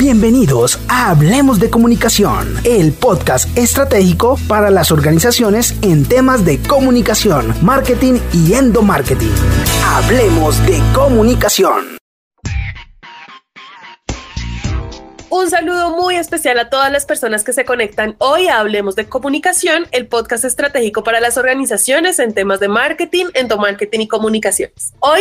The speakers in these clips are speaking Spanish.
Bienvenidos a Hablemos de Comunicación, el podcast estratégico para las organizaciones en temas de comunicación, marketing y endomarketing. Hablemos de Comunicación. Un saludo muy especial a todas las personas que se conectan hoy a Hablemos de Comunicación, el podcast estratégico para las organizaciones en temas de marketing, endomarketing y comunicaciones. Hoy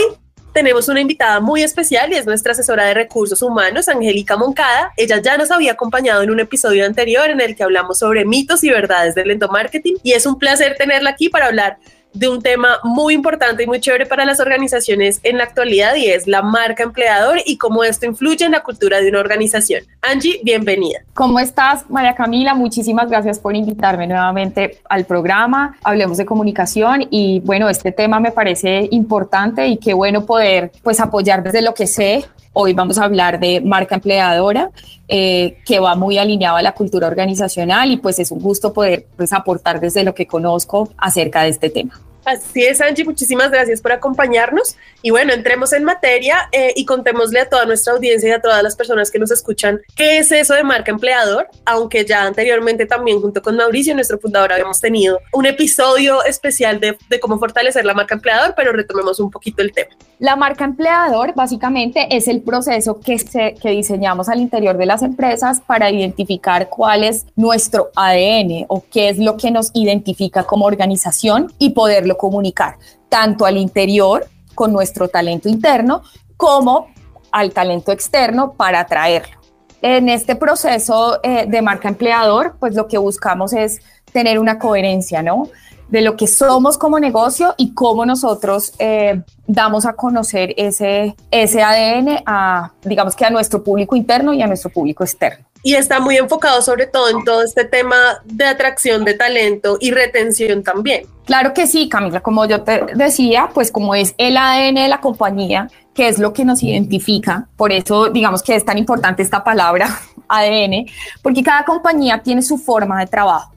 tenemos una invitada muy especial y es nuestra asesora de recursos humanos, Angélica Moncada. Ella ya nos había acompañado en un episodio anterior en el que hablamos sobre mitos y verdades del endomarketing y es un placer tenerla aquí para hablar de un tema muy importante y muy chévere para las organizaciones en la actualidad y es la marca empleador y cómo esto influye en la cultura de una organización. Angie, bienvenida. ¿Cómo estás, María Camila? Muchísimas gracias por invitarme nuevamente al programa. Hablemos de comunicación y bueno, este tema me parece importante y qué bueno poder pues apoyar desde lo que sé Hoy vamos a hablar de marca empleadora, eh, que va muy alineado a la cultura organizacional y pues es un gusto poder pues, aportar desde lo que conozco acerca de este tema. Así es, Angie, muchísimas gracias por acompañarnos. Y bueno, entremos en materia eh, y contémosle a toda nuestra audiencia y a todas las personas que nos escuchan qué es eso de marca empleador, aunque ya anteriormente también junto con Mauricio, nuestro fundador, habíamos tenido un episodio especial de, de cómo fortalecer la marca empleador, pero retomemos un poquito el tema. La marca empleador básicamente es el proceso que, se, que diseñamos al interior de las empresas para identificar cuál es nuestro ADN o qué es lo que nos identifica como organización y poderlo comunicar tanto al interior con nuestro talento interno como al talento externo para atraerlo. En este proceso eh, de marca empleador, pues lo que buscamos es tener una coherencia, ¿no? de lo que somos como negocio y cómo nosotros eh, damos a conocer ese, ese ADN a, digamos que a nuestro público interno y a nuestro público externo. Y está muy enfocado sobre todo en todo este tema de atracción de talento y retención también. Claro que sí, Camila, como yo te decía, pues como es el ADN de la compañía, que es lo que nos identifica, por eso digamos que es tan importante esta palabra ADN, porque cada compañía tiene su forma de trabajo,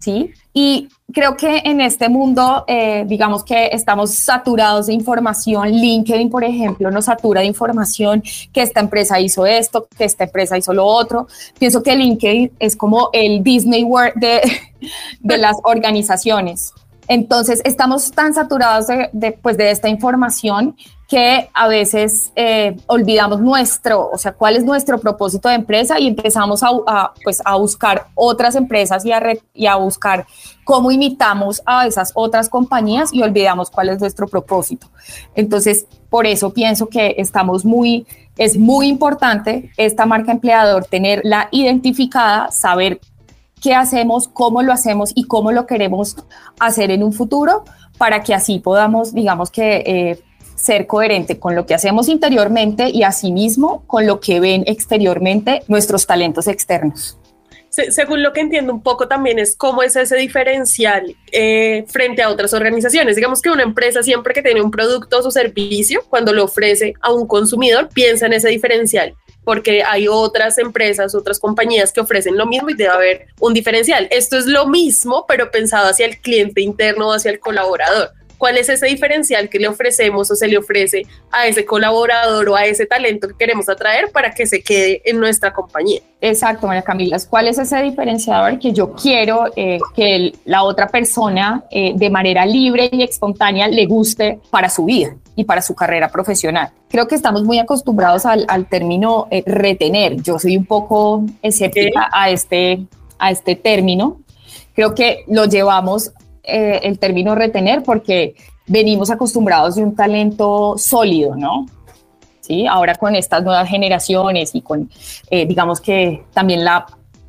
¿sí? Y creo que en este mundo, eh, digamos que estamos saturados de información. LinkedIn, por ejemplo, nos satura de información que esta empresa hizo esto, que esta empresa hizo lo otro. Pienso que LinkedIn es como el Disney World de, de las organizaciones. Entonces, estamos tan saturados de, pues, de esta información que a veces eh, olvidamos nuestro, o sea, cuál es nuestro propósito de empresa y empezamos a, pues, a buscar otras empresas y a, a buscar cómo imitamos a esas otras compañías y olvidamos cuál es nuestro propósito. Entonces, por eso pienso que estamos muy, es muy importante esta marca empleador tenerla identificada, saber qué hacemos, cómo lo hacemos y cómo lo queremos hacer en un futuro para que así podamos, digamos que, eh, ser coherente con lo que hacemos interiormente y asimismo con lo que ven exteriormente nuestros talentos externos. según lo que entiendo un poco también es cómo es ese diferencial eh, frente a otras organizaciones. Digamos que una empresa siempre que tiene un producto o servicio, cuando lo ofrece a un consumidor, piensa en ese diferencial porque hay otras empresas, otras compañías que ofrecen lo mismo y debe haber un diferencial. Esto es lo mismo, pero pensado hacia el cliente interno o hacia el colaborador. ¿Cuál es ese diferencial que le ofrecemos o se le ofrece a ese colaborador o a ese talento que queremos atraer para que se quede en nuestra compañía? Exacto, María Camila. ¿Cuál es ese diferenciador que yo quiero eh, que la otra persona eh, de manera libre y espontánea le guste para su vida y para su carrera profesional? Creo que estamos muy acostumbrados al, término eh, retener. Yo soy un poco escéptica a este, a este término. Creo que lo llevamos eh, el término retener porque venimos acostumbrados de un talento sólido, ¿no? Sí, ahora con estas nuevas generaciones y con, eh, digamos que también la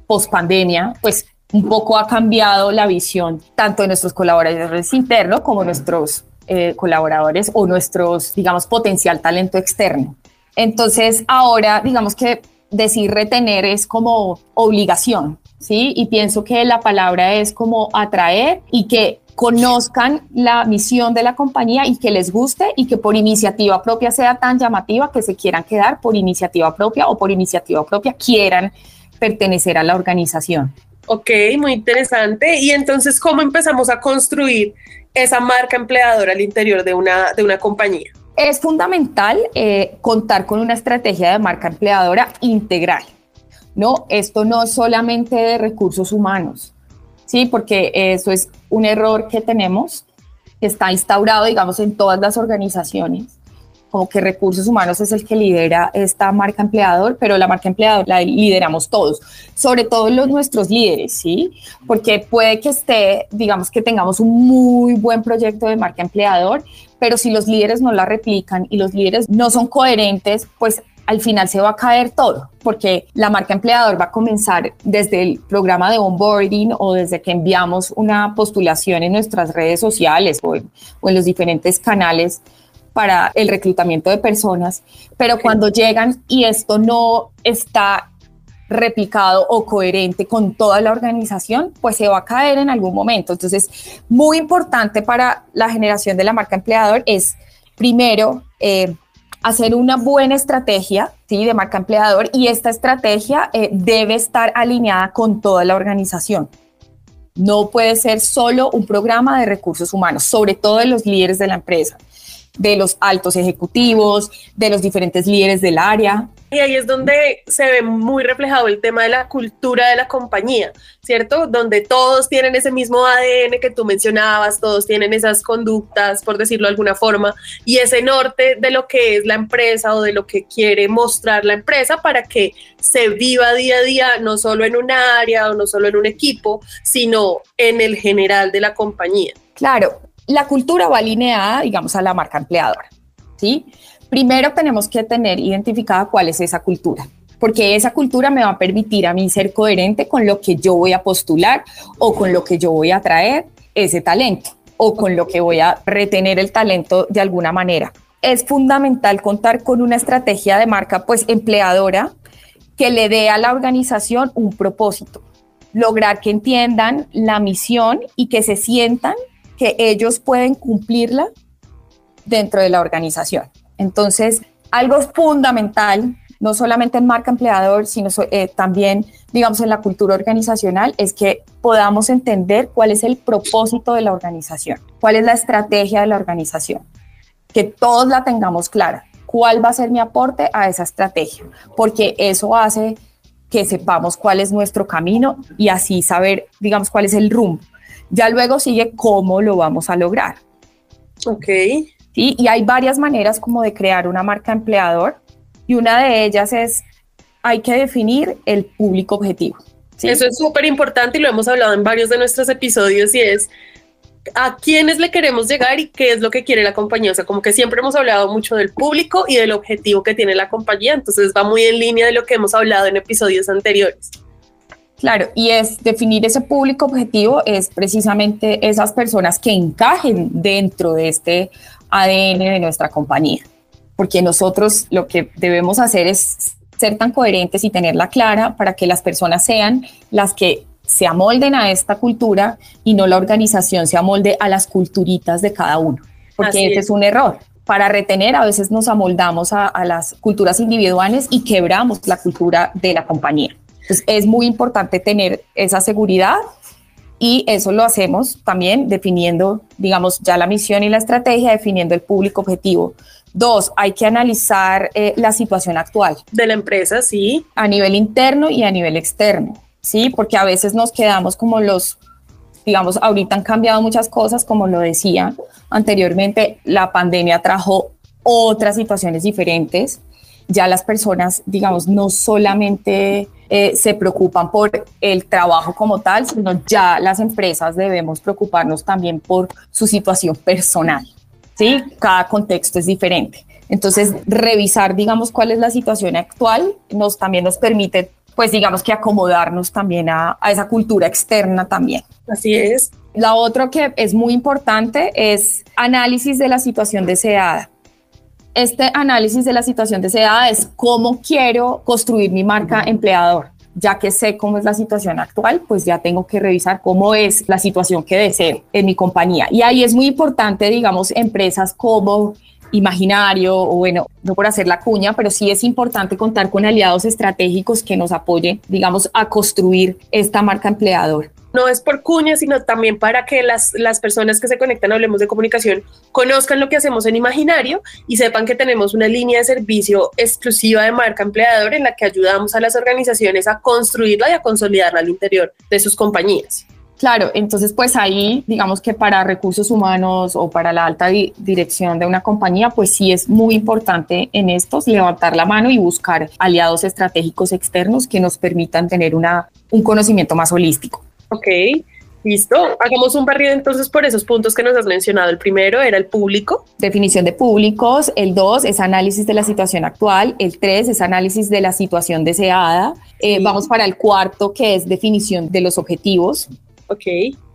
pospandemia, pues un poco ha cambiado la visión tanto de nuestros colaboradores internos como nuestros eh, colaboradores o nuestros, digamos, potencial talento externo. Entonces, ahora, digamos que decir retener es como obligación, ¿sí? Y pienso que la palabra es como atraer y que conozcan la misión de la compañía y que les guste y que por iniciativa propia sea tan llamativa que se quieran quedar por iniciativa propia o por iniciativa propia quieran pertenecer a la organización. Ok, muy interesante. Y entonces, ¿cómo empezamos a construir esa marca empleadora al interior de una, de una compañía? Es fundamental eh, contar con una estrategia de marca empleadora integral. No, esto no es solamente de recursos humanos, ¿sí? Porque eso es un error que tenemos, está instaurado, digamos, en todas las organizaciones como que recursos humanos es el que lidera esta marca empleador, pero la marca empleador la lideramos todos, sobre todo los nuestros líderes, ¿sí? Porque puede que esté, digamos que tengamos un muy buen proyecto de marca empleador, pero si los líderes no la replican y los líderes no son coherentes, pues al final se va a caer todo, porque la marca empleador va a comenzar desde el programa de onboarding o desde que enviamos una postulación en nuestras redes sociales o en, o en los diferentes canales para el reclutamiento de personas, pero cuando llegan y esto no está replicado o coherente con toda la organización, pues se va a caer en algún momento. Entonces, muy importante para la generación de la marca empleador es, primero, eh, hacer una buena estrategia de marca empleador y esta estrategia eh, debe estar alineada con toda la organización. No puede ser solo un programa de recursos humanos, sobre todo de los líderes de la empresa de los altos ejecutivos, de los diferentes líderes del área. Y ahí es donde se ve muy reflejado el tema de la cultura de la compañía, ¿cierto? Donde todos tienen ese mismo ADN que tú mencionabas, todos tienen esas conductas, por decirlo de alguna forma, y ese norte de lo que es la empresa o de lo que quiere mostrar la empresa para que se viva día a día, no solo en un área o no solo en un equipo, sino en el general de la compañía. Claro, la cultura va alineada, digamos, a la marca empleadora. ¿sí? Primero tenemos que tener identificada cuál es esa cultura, porque esa cultura me va a permitir a mí ser coherente con lo que yo voy a postular o con lo que yo voy a traer ese talento o con lo que voy a retener el talento de alguna manera. Es fundamental contar con una estrategia de marca pues empleadora que le dé a la organización un propósito, lograr que entiendan la misión y que se sientan que ellos pueden cumplirla dentro de la organización. Entonces, algo fundamental, no solamente en marca empleador, sino eh, también, digamos, en la cultura organizacional, es que podamos entender cuál es el propósito de la organización, cuál es la estrategia de la organización, que todos la tengamos clara, cuál va a ser mi aporte a esa estrategia, porque eso hace que sepamos cuál es nuestro camino y así saber, digamos, cuál es el rumbo. Ya luego sigue cómo lo vamos a lograr. Ok. ¿Sí? Y hay varias maneras como de crear una marca empleador y una de ellas es, hay que definir el público objetivo. Eso es súper importante y lo hemos hablado en varios de nuestros episodios y es a quiénes le queremos llegar y qué es lo que quiere la compañía. O sea, como que siempre hemos hablado mucho del público y del objetivo que tiene la compañía, entonces va muy en línea de lo que hemos hablado en episodios anteriores. Claro, y es definir ese público objetivo es precisamente esas personas que encajen dentro de este ADN de nuestra compañía, porque nosotros lo que debemos hacer es ser tan coherentes y tenerla clara para que las personas sean las que se amolden a esta cultura y no la organización se amolde a las culturitas de cada uno, porque ese es. es un error. Para retener a veces nos amoldamos a, a las culturas individuales y quebramos la cultura de la compañía. Entonces, es muy importante tener esa seguridad y eso lo hacemos también definiendo, digamos, ya la misión y la estrategia, definiendo el público objetivo. Dos, hay que analizar eh, la situación actual. De la empresa, sí. A nivel interno y a nivel externo, sí, porque a veces nos quedamos como los, digamos, ahorita han cambiado muchas cosas, como lo decía anteriormente, la pandemia trajo otras situaciones diferentes. Ya las personas, digamos, no solamente eh, se preocupan por el trabajo como tal, sino ya las empresas debemos preocuparnos también por su situación personal. ¿sí? Cada contexto es diferente. Entonces, revisar, digamos, cuál es la situación actual nos también nos permite, pues, digamos que acomodarnos también a, a esa cultura externa también. Así es. La otra que es muy importante es análisis de la situación deseada este análisis de la situación deseada es cómo quiero construir mi marca empleador. Ya que sé cómo es la situación actual, pues ya tengo que revisar cómo es la situación que deseo en mi compañía. Y ahí es muy importante, digamos, empresas como Imaginario, o bueno, no por hacer la cuña, pero sí es importante contar con aliados estratégicos que nos apoyen, digamos, a construir esta marca empleador. No es por cuña, sino también para que las, las personas que se conectan Hablemos de Comunicación conozcan lo que hacemos en Imaginario y sepan que tenemos una línea de servicio exclusiva de marca empleador en la que ayudamos a las organizaciones a construirla y a consolidarla al interior de sus compañías. Claro, entonces pues ahí digamos que para recursos humanos o para la alta dirección de una compañía, pues sí es muy importante en estos levantar la mano y buscar aliados estratégicos externos que nos permitan tener una, un conocimiento más holístico. Ok, Listo, hagamos un barrido entonces por esos puntos que nos has mencionado. El primero era el público. Definición de públicos. El dos es análisis de la situación actual. El tres es análisis de la situación deseada. Eh, vamos para el cuarto, que es definición de los objetivos. Ok.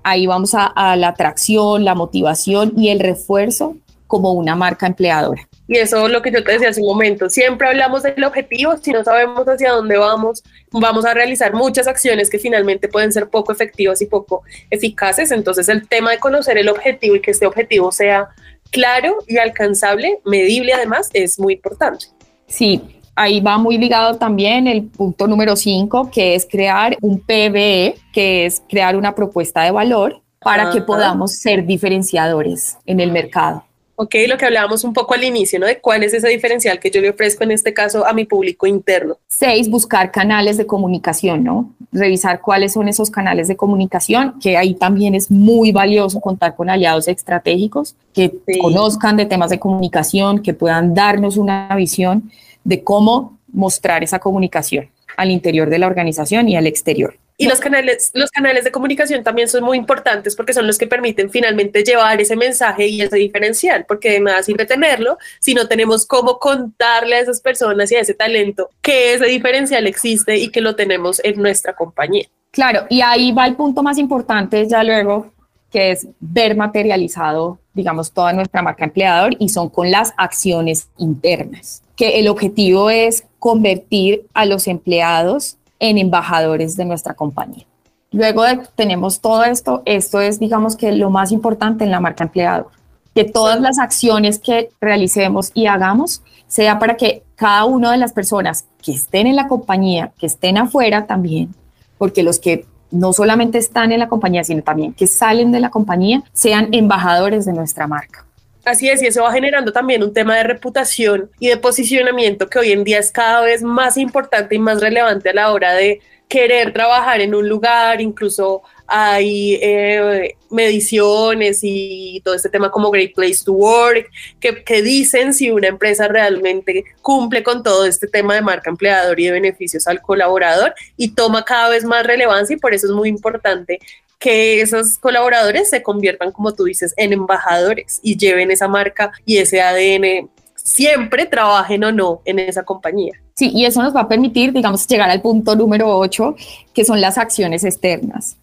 Ahí vamos a, la atracción, la motivación y el refuerzo como una marca empleadora. Y eso es lo que yo te decía hace un momento. Siempre hablamos del objetivo, si no sabemos hacia dónde vamos, vamos a realizar muchas acciones que finalmente pueden ser poco efectivas y poco eficaces. Entonces el tema de conocer el objetivo y que este objetivo sea claro y alcanzable, medible además, es muy importante. Sí, ahí va muy ligado también el punto número 5, que es crear un PBE, que es crear una propuesta de valor para que podamos ser diferenciadores en el mercado. Ok, lo que hablábamos un poco al inicio, ¿no? De cuál es ese diferencial que yo le ofrezco en este caso a mi público interno. Seis, buscar canales de comunicación, ¿no? Revisar cuáles son esos canales de comunicación, que ahí también es muy valioso contar con aliados estratégicos que conozcan de temas de comunicación, que puedan darnos una visión de cómo mostrar esa comunicación al interior de la organización y al exterior. Y los canales, los canales de comunicación también son muy importantes porque son los que permiten finalmente llevar ese mensaje y ese diferencial, porque de nada sirve tenerlo si no tenemos cómo contarle a esas personas y a ese talento que ese diferencial existe y que lo tenemos en nuestra compañía. Claro, y ahí va el punto más importante ya luego, que es ver materializado, digamos, toda nuestra marca empleador y son con las acciones internas que el objetivo es convertir a los empleados en embajadores de nuestra compañía. Luego de que tenemos todo esto, esto es, digamos que lo más importante en la marca empleador, que todas las acciones que realicemos y hagamos sea para que cada una de las personas que estén en la compañía, que estén afuera también, porque los que no solamente están en la compañía, sino también que salen de la compañía, sean embajadores de nuestra marca. Así es, y eso va generando también un tema de reputación y de posicionamiento que hoy en día es cada vez más importante y más relevante a la hora de querer trabajar en un lugar, incluso hay eh, mediciones y todo este tema como Great Place to Work, que, que, dicen si una empresa realmente cumple con todo este tema de marca empleador y de beneficios al colaborador y toma cada vez más relevancia y por eso es muy importante que esos colaboradores se conviertan, como tú dices, en embajadores y lleven esa marca y ese ADN siempre trabajen o no en esa compañía. Sí, y eso nos va a permitir, digamos, llegar al punto número 8, que son las acciones externas.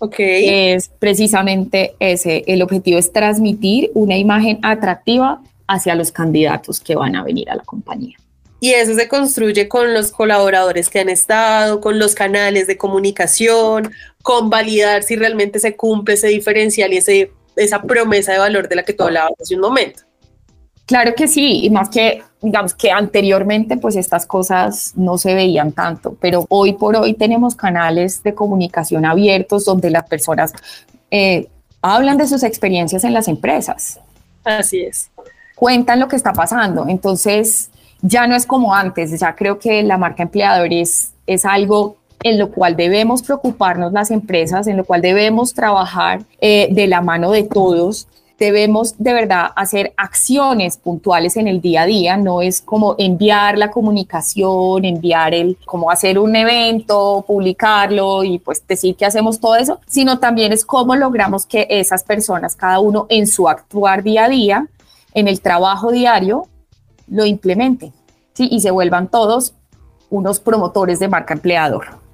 Ok. Es precisamente ese, el objetivo es transmitir una imagen atractiva hacia los candidatos que van a venir a la compañía. Y eso se construye con los colaboradores que han estado, con los canales de comunicación, con validar si realmente se cumple ese diferencial y ese, esa promesa de valor de la que tú hablabas hace un momento. Claro que sí, y más que, digamos que anteriormente pues estas cosas no se veían tanto, pero hoy por hoy tenemos canales de comunicación abiertos donde las personas eh, hablan de sus experiencias en las empresas. Así es. Cuentan lo que está pasando, entonces ya no es como antes, ya creo que la marca empleador es, es algo en lo cual debemos preocuparnos las empresas, en lo cual debemos trabajar eh, de la mano de todos. Debemos de verdad hacer acciones puntuales en el día a día, no es como enviar la comunicación, enviar el, como hacer un evento, publicarlo y pues decir que hacemos todo eso, sino también es cómo logramos que esas personas, cada uno en su actuar día a día, en el trabajo diario, lo implementen ¿sí? y se vuelvan todos unos promotores de marca empleador.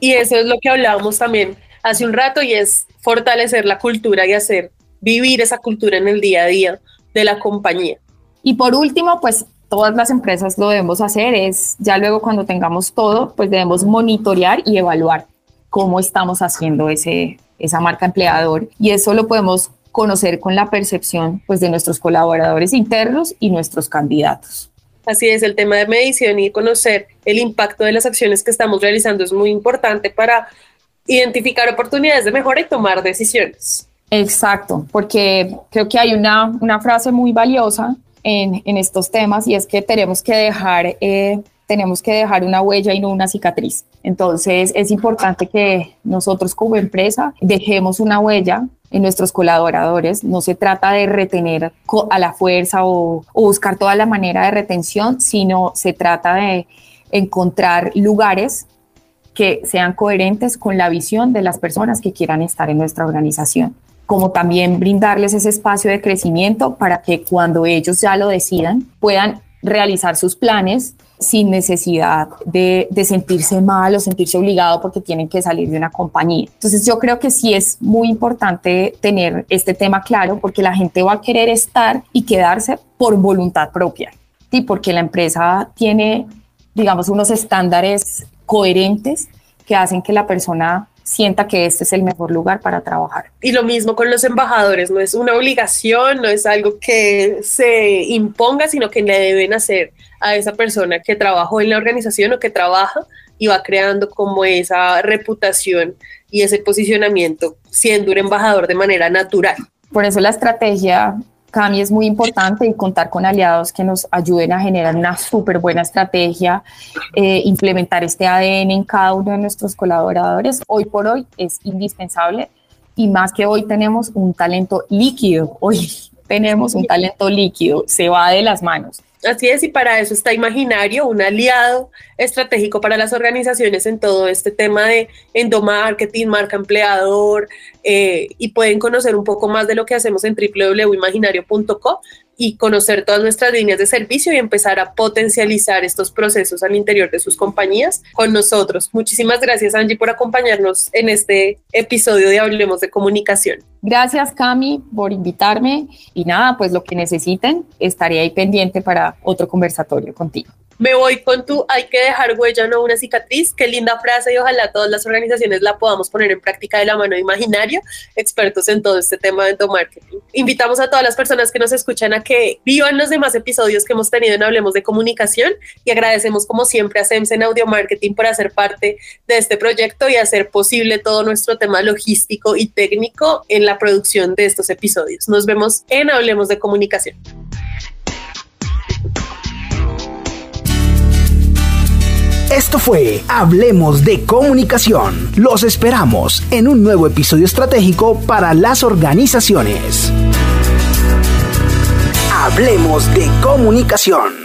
Y eso es lo que hablábamos también hace un rato y es fortalecer la cultura y hacer vivir esa cultura en el día a día de la compañía. Y por último, pues todas las empresas lo debemos hacer, es ya luego cuando tengamos todo, pues debemos monitorear y evaluar cómo estamos haciendo ese, esa marca empleador y eso lo podemos conocer con la percepción pues, de nuestros colaboradores internos y nuestros candidatos. Así es, el tema de medición y conocer el impacto de las acciones que estamos realizando es muy importante para identificar oportunidades de mejora y tomar decisiones. Exacto, porque creo que hay una, una frase muy valiosa en, en, estos temas y es que tenemos que dejar eh, tenemos que dejar una huella y no una cicatriz. Entonces es importante que nosotros como empresa dejemos una huella en nuestros colaboradores. No se trata de retener a la fuerza o, o buscar toda la manera de retención, sino se trata de encontrar lugares que sean coherentes con la visión de las personas que quieran estar en nuestra organización como también brindarles ese espacio de crecimiento para que cuando ellos ya lo decidan puedan realizar sus planes sin necesidad de, sentirse mal o sentirse obligado porque tienen que salir de una compañía. Entonces yo creo que sí es muy importante tener este tema claro porque la gente va a querer estar y quedarse por voluntad propia y porque la empresa tiene, digamos, unos estándares coherentes que hacen que la persona sienta que este es el mejor lugar para trabajar. Y lo mismo con los embajadores, no es una obligación, no es algo que se imponga, sino que le deben hacer a esa persona que trabajó en la organización o que trabaja y va creando como esa reputación y ese posicionamiento siendo un embajador de manera natural. Por eso la estrategia Cami es muy importante y contar con aliados que nos ayuden a generar una súper buena estrategia, eh, implementar este ADN en cada uno de nuestros colaboradores. Hoy por hoy es indispensable y más que hoy tenemos un talento líquido. Hoy tenemos un talento líquido, se va de las manos. Así es, y para eso está Imaginario, un aliado estratégico para las organizaciones en todo este tema de endomarketing, marca empleador, eh, y pueden conocer un poco más de lo que hacemos en www.imaginario.co y conocer todas nuestras líneas de servicio y empezar a potencializar estos procesos al interior de sus compañías con nosotros. Muchísimas gracias Angie por acompañarnos en este episodio de Hablemos de Comunicación. Gracias Cami por invitarme y nada, pues lo que necesiten, estaré ahí pendiente para otro conversatorio contigo. Me voy con tu hay que dejar huella, no una cicatriz. Qué linda frase y ojalá todas las organizaciones la podamos poner en práctica de la mano imaginario, expertos en todo este tema de endomarketing. Invitamos a todas las personas que nos escuchan a que vivan los demás episodios que hemos tenido en Hablemos de Comunicación y agradecemos como siempre a SEMS en Audio Marketing por hacer parte de este proyecto y hacer posible todo nuestro tema logístico y técnico en la producción de estos episodios. Nos vemos en Hablemos de Comunicación. Esto fue Hablemos de Comunicación. Los esperamos en un nuevo episodio estratégico para las organizaciones. Hablemos de Comunicación.